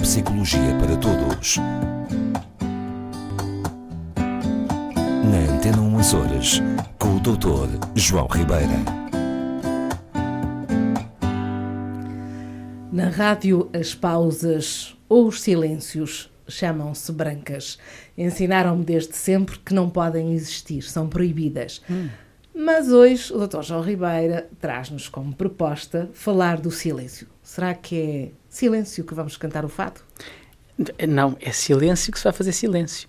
Neuropsicologia para Todos. Na Antena 1 Horas, com o Dr. João Ribeira. Na rádio, as pausas ou os silêncios chamam-se brancas. Ensinaram-me desde sempre que não podem existir, são proibidas. Hum. Mas hoje o Dr. João Ribeira traz-nos como proposta falar do silêncio. Será que é silêncio que vamos cantar o fado? Não, é silêncio que se vai fazer silêncio.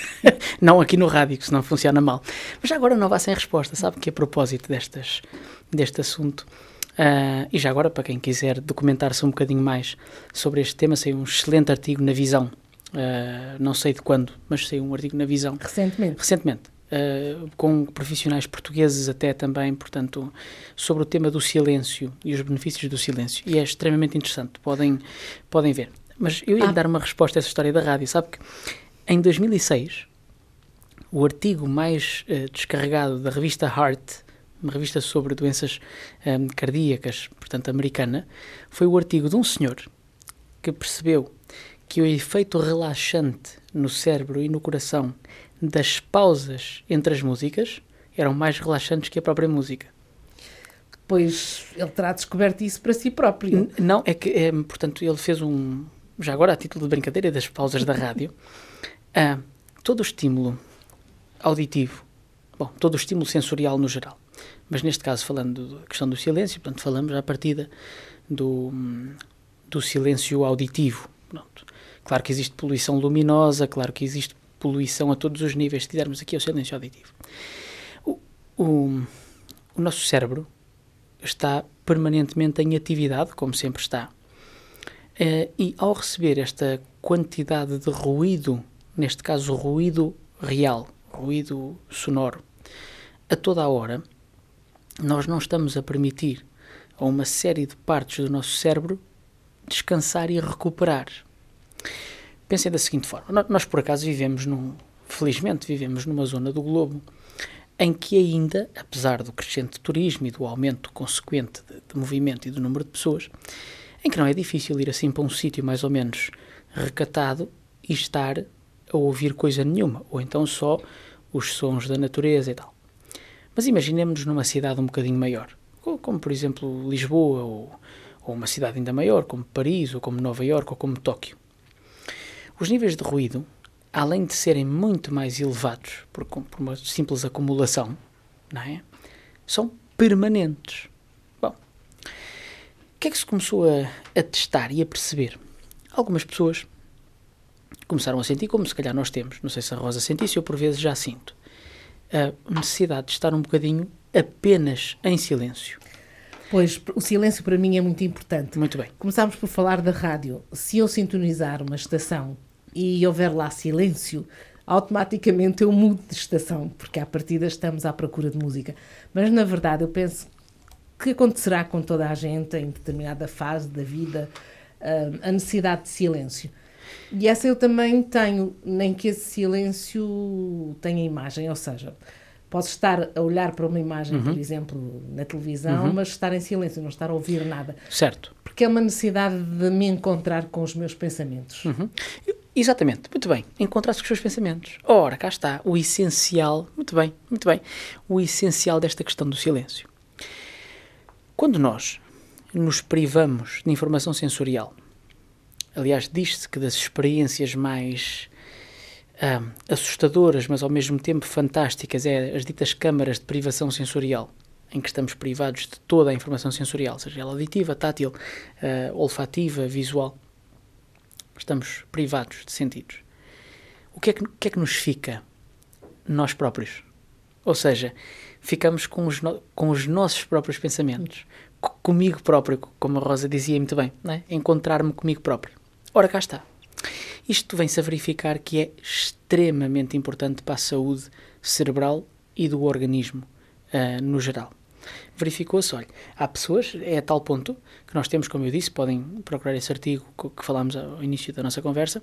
não aqui no rádio, que senão funciona mal. Mas já agora não vá sem resposta, sabe que a propósito destas, deste assunto, uh, e já agora para quem quiser documentar-se um bocadinho mais sobre este tema, saiu um excelente artigo na Visão, uh, não sei de quando, mas saiu um artigo na Visão. Recentemente? Recentemente. Uh, com profissionais portugueses até também, portanto, sobre o tema do silêncio e os benefícios do silêncio. E é extremamente interessante, podem, podem ver. Mas eu ia ah. dar uma resposta a essa história da rádio. Sabe que em 2006, o artigo mais uh, descarregado da revista Heart, uma revista sobre doenças um, eh, cardíacas, portanto americana, foi o artigo de um senhor que percebeu que o efeito relaxante no cérebro e no coração das pausas entre as músicas eram mais relaxantes que a própria música. Pois ele terá descoberto isso para si próprio. N não, é que, é, portanto, ele fez um. Já agora, a título de brincadeira das pausas da rádio, uh, todo o estímulo auditivo, bom, todo o estímulo sensorial no geral, mas neste caso, falando da questão do silêncio, portanto, falamos à partida do, do silêncio auditivo. Pronto. Claro que existe poluição luminosa, claro que existe poluição a todos os níveis, se tivermos aqui o silêncio auditivo. O, o, o nosso cérebro está permanentemente em atividade, como sempre está, uh, e ao receber esta quantidade de ruído, neste caso ruído real, ruído sonoro, a toda a hora, nós não estamos a permitir a uma série de partes do nosso cérebro descansar e recuperar. Pensem da seguinte forma: nós, por acaso, vivemos num. Felizmente, vivemos numa zona do globo em que, ainda, apesar do crescente turismo e do aumento consequente de, de movimento e do número de pessoas, em que não é difícil ir assim para um sítio mais ou menos recatado e estar a ouvir coisa nenhuma, ou então só os sons da natureza e tal. Mas imaginemos numa cidade um bocadinho maior, como, como por exemplo Lisboa, ou, ou uma cidade ainda maior, como Paris, ou como Nova Iorque, ou como Tóquio. Os níveis de ruído, além de serem muito mais elevados por, por uma simples acumulação, não é? são permanentes. Bom, o que é que se começou a, a testar e a perceber? Algumas pessoas começaram a sentir, como se calhar nós temos, não sei se a Rosa sentisse, eu por vezes já sinto, a necessidade de estar um bocadinho apenas em silêncio. Pois, o silêncio para mim é muito importante. Muito bem. Começámos por falar da rádio. Se eu sintonizar uma estação e houver lá silêncio, automaticamente eu mudo de estação, porque à partida estamos à procura de música. Mas na verdade eu penso que acontecerá com toda a gente em determinada fase da vida ah, a necessidade de silêncio. E essa eu também tenho, nem que esse silêncio tenha imagem, ou seja, posso estar a olhar para uma imagem, uhum. por exemplo, na televisão, uhum. mas estar em silêncio, não estar a ouvir nada. Certo. Porque é uma necessidade de me encontrar com os meus pensamentos. Uhum. Exatamente, muito bem. Encontrar-se com os seus pensamentos. Ora, cá está, o essencial, muito bem, muito bem, o essencial desta questão do silêncio. Quando nós nos privamos de informação sensorial, aliás, diz-se que das experiências mais ah, assustadoras, mas ao mesmo tempo fantásticas, é as ditas câmaras de privação sensorial, em que estamos privados de toda a informação sensorial, seja ela auditiva, tátil, uh, olfativa, visual estamos privados de sentidos. O que é que, que, é que nos fica? Nós próprios. Ou seja, ficamos com os, no, com os nossos próprios pensamentos. Comigo próprio, como a Rosa dizia muito bem, é? encontrar-me comigo próprio. Ora, cá está. Isto vem-se a verificar que é extremamente importante para a saúde cerebral e do organismo uh, no geral verificou-se, olha, há pessoas, é a tal ponto que nós temos, como eu disse, podem procurar esse artigo que falámos ao início da nossa conversa,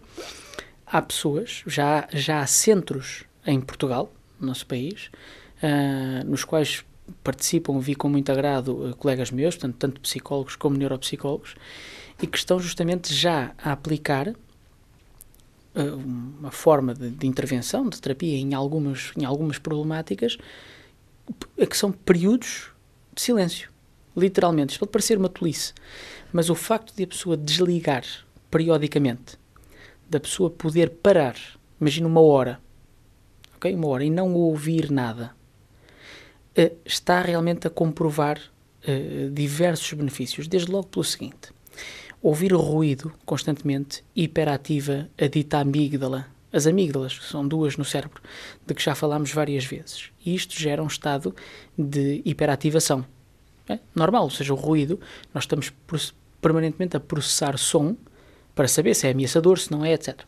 há pessoas, já, já há centros em Portugal, no nosso país, uh, nos quais participam, vi com muito agrado uh, colegas meus, portanto, tanto psicólogos como neuropsicólogos, e que estão justamente já a aplicar uh, uma forma de, de, intervenção, de terapia em algumas, em algumas problemáticas, que são períodos de silêncio. Literalmente. Isto pode parecer uma tolice, mas o facto de a pessoa desligar periodicamente, da pessoa poder parar, imagina uma hora, ok? Uma hora, e não ouvir nada, uh, está realmente a comprovar uh, diversos benefícios. Desde logo pelo seguinte: ouvir ruído constantemente hiperativa a dita amígdala. As amígdalas, que são duas no cérebro, de que já falámos várias vezes. E isto gera um estado de hiperativação. É normal, ou seja, o ruído, nós estamos permanentemente a processar som para saber se é ameaçador, se não é, etc.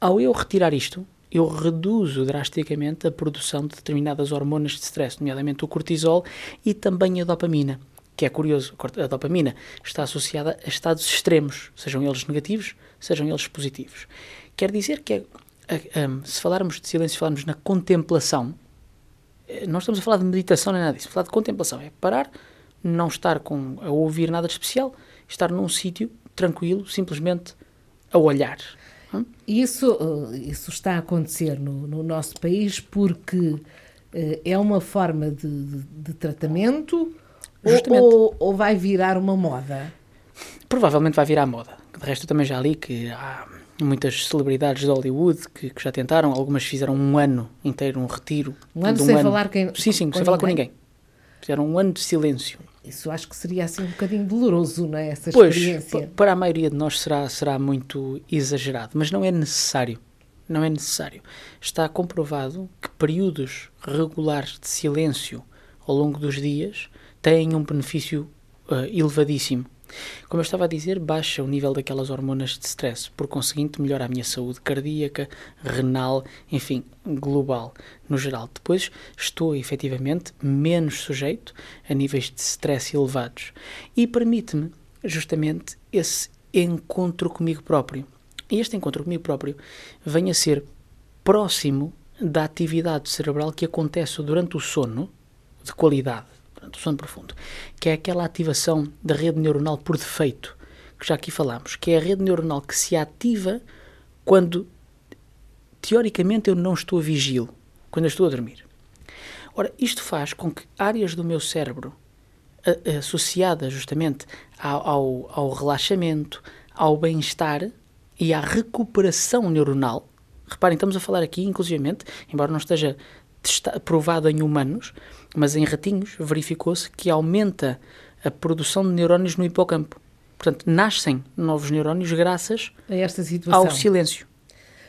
Ao eu retirar isto, eu reduzo drasticamente a produção de determinadas hormonas de stress, nomeadamente o cortisol e também a dopamina, que é curioso, a dopamina está associada a estados extremos, sejam eles negativos, sejam eles positivos. Quer dizer que, é, se falarmos de silêncio, falarmos na contemplação, eh, não estamos a falar de meditação nem nada disso, falar de contemplação é parar, não estar com, a ouvir nada de especial, estar num sítio tranquilo, simplesmente a olhar. Isso, eh, isso está a acontecer no, no nosso país porque eh, é uma forma de, de, de tratamento ou, ou, vai virar uma moda? Provavelmente vai virar moda. De resto, eu também já li que há muitas celebridades de Hollywood que, que já tentaram, algumas fizeram um ano inteiro, um retiro. Um ano sem ano. falar quem, Sim, sim, sem falar com ninguém. Fizeram um ano de silêncio. Isso acho que seria assim um bocadinho doloroso, não é? Essa pois, experiência. para a maioria de nós será, será muito exagerado, mas não é necessário. Não é necessário. Está comprovado que períodos regulares de silêncio ao longo dos dias têm um benefício uh, elevadíssimo. Como eu estava a dizer, baixa o nível daquelas hormonas de stress, por conseguinte, melhora a minha saúde cardíaca, renal, enfim, global, no geral. Depois, estou efetivamente menos sujeito a níveis de stress elevados e permite-me justamente esse encontro comigo próprio. E este encontro comigo próprio vem a ser próximo da atividade cerebral que acontece durante o sono, de qualidade, portanto, o sono profundo, que é aquela ativação da rede neuronal por defeito, que já aqui falámos, que é a rede neuronal que se ativa quando, teoricamente, eu não estou a vigil, quando eu estou a dormir. Ora, isto faz com que áreas do meu cérebro associadas justamente ao, ao, ao relaxamento, ao bem-estar e à recuperação neuronal, reparem, estamos a falar aqui, inclusivamente, embora não esteja provado em humanos, mas em ratinhos verificou-se que aumenta a produção de neurónios no hipocampo. Portanto, nascem novos neurónios graças ao silêncio.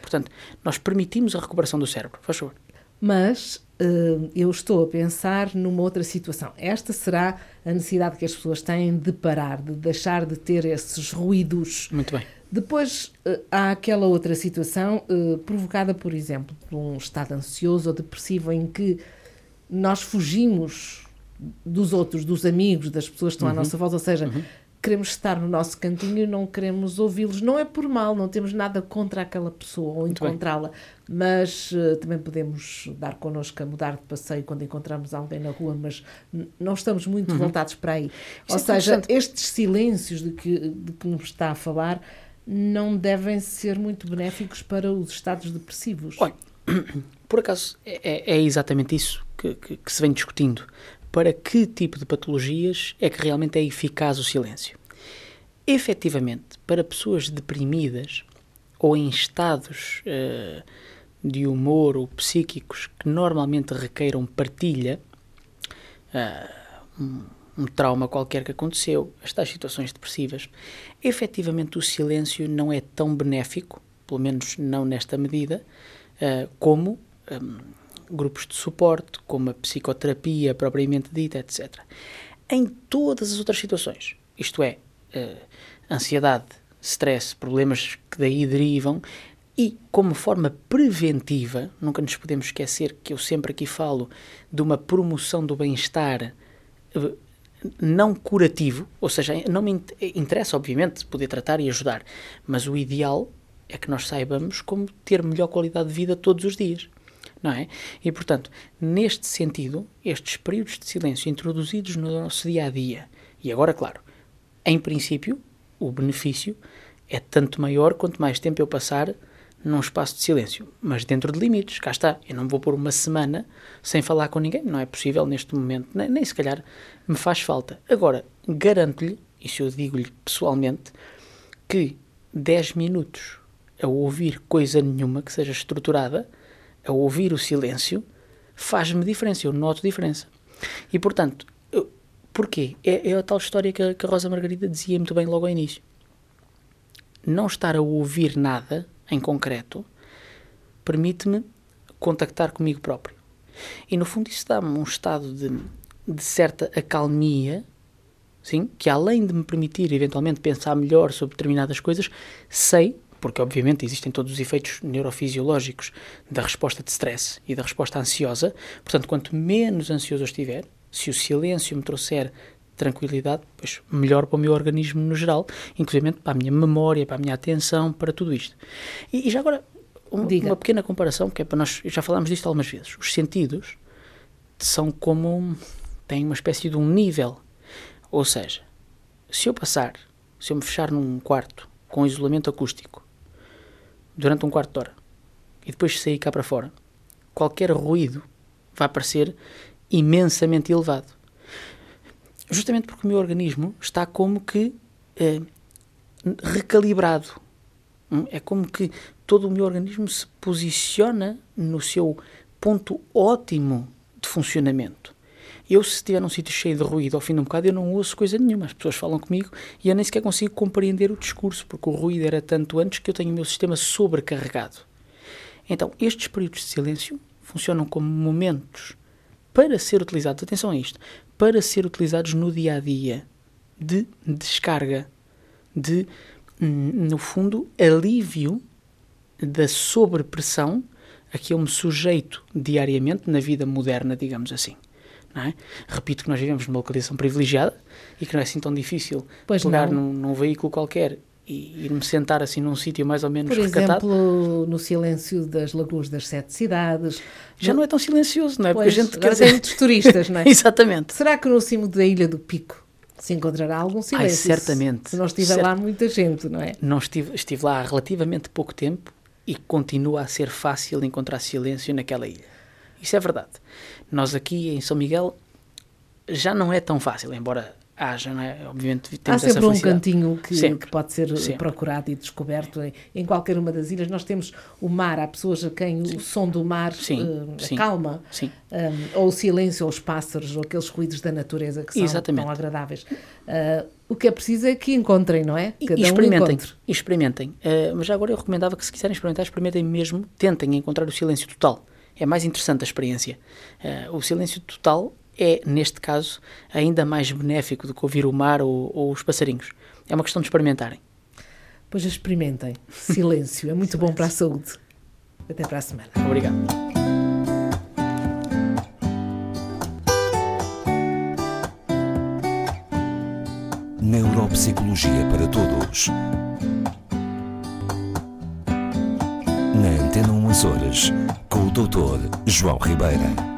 Portanto, nós permitimos a recuperação do cérebro. Faz favor. Mas uh, eu estou a pensar numa outra situação. Esta será a necessidade que as pessoas têm de parar, de deixar de ter esses ruídos. Muito bem. Depois uh, há aquela outra situação uh, provocada, por exemplo, por um estado ansioso ou depressivo em que nós fugimos dos outros, dos amigos, das pessoas que estão uhum. à nossa volta, ou seja, uhum. queremos estar no nosso cantinho e não queremos ouvi-los. Não é por mal, não temos nada contra aquela pessoa ou encontrá-la, mas uh, também podemos dar connosco a mudar de passeio quando encontramos alguém na rua, mas não estamos muito uhum. voltados para aí. Ou é seja, estes silêncios de que, de que nos está a falar não devem ser muito benéficos para os estados depressivos. Olha, por acaso é, é, é exatamente isso que, que, que se vem discutindo. Para que tipo de patologias é que realmente é eficaz o silêncio? Efetivamente, para pessoas deprimidas ou em estados uh, de humor ou psíquicos que normalmente requeiram partilha, uh, um, um, trauma qualquer que aconteceu, estas situações depressivas, efetivamente o silêncio não é tão benéfico, pelo menos não nesta medida, uh, como um, grupos de suporte, como a psicoterapia propriamente dita, etc. Em todas as outras situações, isto é, uh, ansiedade, stress, problemas que daí derivam, e como forma preventiva, nunca nos podemos esquecer que eu sempre aqui falo de uma promoção do bem-estar uh, não curativo, ou seja, não me interessa, obviamente, poder tratar e ajudar, mas o ideal é que nós saibamos como ter melhor qualidade de vida todos os dias não é? E, portanto, neste sentido, estes períodos de silêncio introduzidos no nosso dia a dia, e agora, claro, em princípio, o, benefício é tanto maior quanto mais tempo eu passar num espaço de silêncio, mas dentro de limites, cá está. Eu não vou pôr uma semana sem falar com ninguém, não é possível neste momento, nem, nem se calhar me faz falta. Agora, garanto-lhe, isso eu digo-lhe pessoalmente, que 10 minutos a ouvir coisa nenhuma que seja estruturada, a ouvir o silêncio, faz-me diferença, eu noto diferença. E portanto, eu, porquê? É, é a tal história que a, que a Rosa Margarida dizia muito bem logo ao início. Não estar a ouvir nada em concreto permite-me contactar comigo próprio. E no fundo isso dá-me um estado de, de certa acalmia, sim, que além de me permitir eventualmente pensar melhor sobre determinadas coisas, sei, porque obviamente existem todos os efeitos neurofisiológicos da resposta de stress e da resposta ansiosa, portanto, quanto menos ansioso eu estiver, se o silêncio me trouxer tranquilidade, pois melhor para o meu organismo no geral, inclusive para a minha memória, para a minha atenção, para tudo isto. E, e já agora, um, uma pequena comparação, que é para nós, já falámos disto algumas vezes, os sentidos são como, têm uma espécie de um nível, ou seja, se eu passar, se eu me fechar num quarto com isolamento acústico durante um quarto de hora e depois sair cá para fora, qualquer ruído vai parecer imensamente elevado justamente porque o meu organismo está como que é, recalibrado. Hum, é como que todo o meu organismo se posiciona no seu ponto ótimo de funcionamento. Eu, se estiver num sítio cheio de ruído ao fim de um bocado, eu não ouço coisa nenhuma. As pessoas falam comigo e eu nem sequer consigo compreender o discurso, porque o ruído era tanto antes que eu tenho o meu sistema sobrecarregado. Então, estes períodos de silêncio funcionam como momentos para ser utilizados, atenção a isto, para ser utilizados no dia a dia de descarga, de, hum, no fundo, alívio da sobrepressão a que eu me sujeito diariamente na vida moderna, digamos assim. É? Repito que nós vivemos numa localização privilegiada e que não é assim tão difícil pois pegar num, num, veículo qualquer e ir-me sentar assim num sítio mais ou menos Por recatado. exemplo, no silêncio das lagoas das sete cidades. Já no... não é tão silencioso, não é? Pois, Porque a gente quer dizer... muitos turistas, não é? Exatamente. Será que no cimo da Ilha do Pico se encontrará algum silêncio? Ai, certamente. Se não estiver Cert... lá muita gente, não é? Não estive, estive lá há relativamente pouco tempo e continua a ser fácil encontrar silêncio naquela ilha. Isso é verdade. Nós aqui em São Miguel já não é tão fácil, embora haja, não é? Obviamente temos Há sempre um cantinho que, que, pode ser sempre. procurado e descoberto em, em, qualquer uma das ilhas. Nós temos o mar, há pessoas a quem sim. o som do mar sim, uh, sim. acalma, sim. Um, ou o silêncio, ou os pássaros, ou aqueles ruídos da natureza que são Exatamente. tão agradáveis. Uh, o que é preciso é que encontrem, não é? Cada e experimentem. Um experimentem. Uh, mas já agora eu recomendava que se quiserem experimentar, experimentem mesmo, tentem encontrar o silêncio total. É mais interessante a experiência. o silêncio total é, neste caso, ainda mais benéfico do que ouvir o mar ou, ou os passarinhos. É uma questão de experimentarem. Pois experimentem. Silêncio. É muito Silêncio. bom para a saúde. Até para a semana. Obrigado. Neuropsicologia para Todos. Na Antena 1 Horas, com o Dr. João Ribeira.